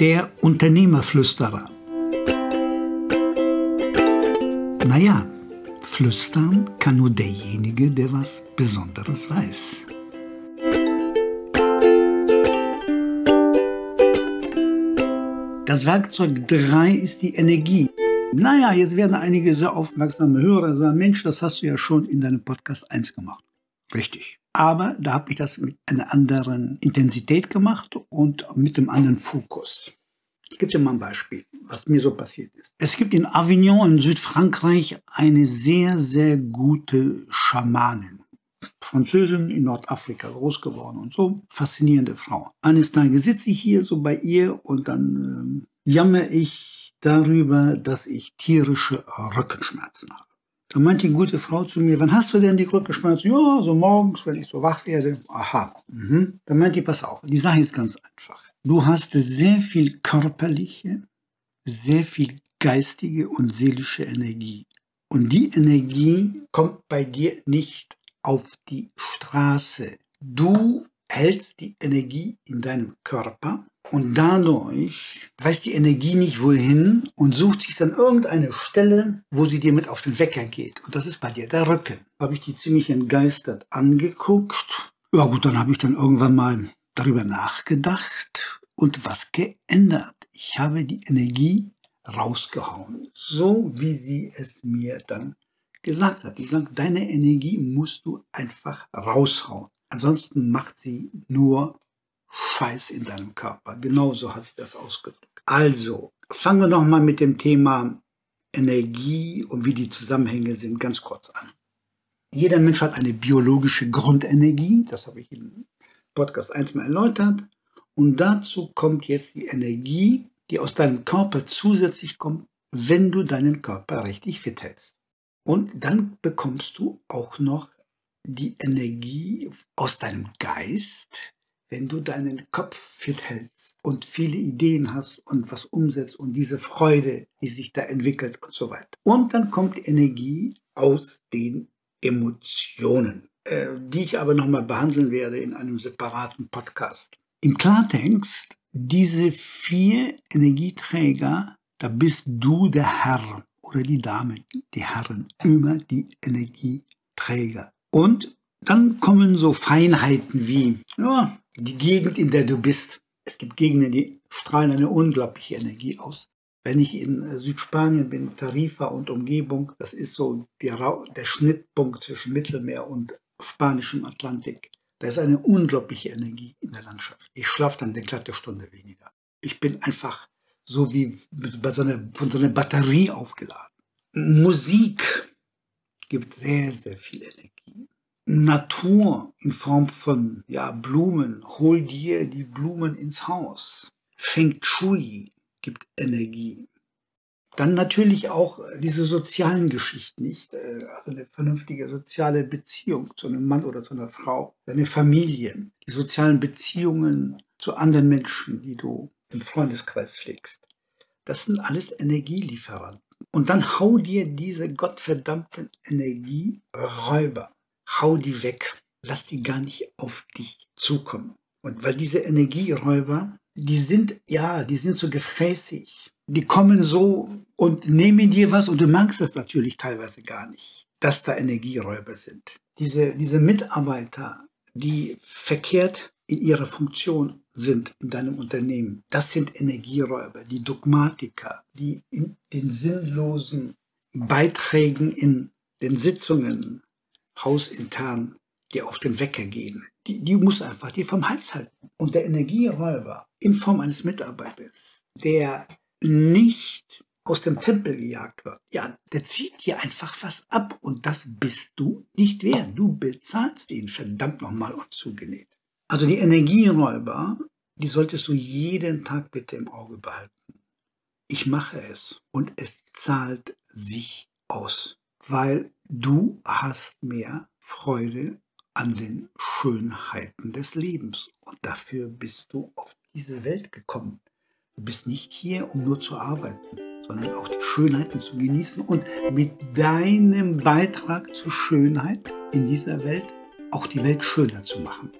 Der Unternehmerflüsterer. Naja, flüstern kann nur derjenige, der was Besonderes weiß. Das Werkzeug 3 ist die Energie. Naja, jetzt werden einige sehr aufmerksame Hörer sagen, Mensch, das hast du ja schon in deinem Podcast 1 gemacht. Richtig. Aber da habe ich das mit einer anderen Intensität gemacht und mit einem anderen Fokus. Ich gebe dir mal ein Beispiel, was mir so passiert ist. Es gibt in Avignon in Südfrankreich eine sehr, sehr gute Schamanin. Französin in Nordafrika groß geworden und so. Faszinierende Frau. Eines Tages sitze ich hier so bei ihr und dann äh, jammer ich darüber, dass ich tierische Rückenschmerzen habe. Da meinte die gute Frau zu mir, wann hast du denn die Rückenschmerzen? Ja, so morgens, wenn ich so wach werde. Aha. Mhm. Dann meinte die, pass auf, die Sache ist ganz einfach. Du hast sehr viel körperliche, sehr viel geistige und seelische Energie. Und die Energie kommt bei dir nicht auf die Straße. Du hältst die Energie in deinem Körper und dadurch weiß die Energie nicht wohin und sucht sich dann irgendeine Stelle, wo sie dir mit auf den Wecker geht. Und das ist bei dir der Rücken. Habe ich die ziemlich entgeistert angeguckt. Ja gut, dann habe ich dann irgendwann mal darüber nachgedacht und was geändert. Ich habe die Energie rausgehauen, so wie sie es mir dann gesagt hat. Die sagt, deine Energie musst du einfach raushauen. Ansonsten macht sie nur Scheiß in deinem Körper. Genauso hat sie das ausgedrückt. Also, fangen wir nochmal mit dem Thema Energie und wie die Zusammenhänge sind ganz kurz an. Jeder Mensch hat eine biologische Grundenergie, das habe ich im Podcast 1 mal erläutert. Und dazu kommt jetzt die Energie, die aus deinem Körper zusätzlich kommt, wenn du deinen Körper richtig fit hältst. Und dann bekommst du auch noch die Energie aus deinem Geist, wenn du deinen Kopf fit hältst und viele Ideen hast und was umsetzt und diese Freude, die sich da entwickelt und so weiter. Und dann kommt Energie aus den Emotionen, äh, die ich aber nochmal behandeln werde in einem separaten Podcast. Im Klartext, diese vier Energieträger, da bist du der Herr oder die Dame, die Herren, immer die Energieträger. Und dann kommen so Feinheiten wie ja, die Gegend, in der du bist. Es gibt Gegenden, die strahlen eine unglaubliche Energie aus. Wenn ich in äh, Südspanien bin, Tarifa und Umgebung, das ist so der, der Schnittpunkt zwischen Mittelmeer und spanischem Atlantik. Da ist eine unglaubliche Energie in der Landschaft. Ich schlafe dann eine glatte Stunde weniger. Ich bin einfach so wie bei so einer, von so einer Batterie aufgeladen. Musik gibt sehr, sehr viel Energie. Natur in Form von ja, Blumen, hol dir die Blumen ins Haus. Feng Shui gibt Energie. Dann natürlich auch diese sozialen Geschichten, nicht? Äh, also eine vernünftige soziale Beziehung zu einem Mann oder zu einer Frau, deine Familie, die sozialen Beziehungen zu anderen Menschen, die du im Freundeskreis pflegst. Das sind alles Energielieferanten. Und dann hau dir diese gottverdammten Energieräuber, hau die weg. Lass die gar nicht auf dich zukommen. Und weil diese Energieräuber, die sind, ja, die sind so gefräßig. Die kommen so und nehmen dir was und du magst es natürlich teilweise gar nicht, dass da Energieräuber sind. Diese, diese Mitarbeiter, die verkehrt in ihrer Funktion sind in deinem Unternehmen. Das sind Energieräuber, die Dogmatiker, die in den sinnlosen Beiträgen in den Sitzungen hausintern dir auf den Wecker gehen. Die, die muss einfach die vom Hals halten. Und der Energieräuber in Form eines Mitarbeiters, der nicht aus dem Tempel gejagt wird, ja, der zieht dir einfach was ab und das bist du nicht wert. Du bezahlst ihn verdammt nochmal unzugenäht. Also die Energieräuber, die solltest du jeden Tag bitte im Auge behalten. Ich mache es und es zahlt sich aus, weil du hast mehr Freude an den Schönheiten des Lebens und dafür bist du auf diese Welt gekommen. Du bist nicht hier, um nur zu arbeiten, sondern auch die Schönheiten zu genießen und mit deinem Beitrag zur Schönheit in dieser Welt auch die Welt schöner zu machen.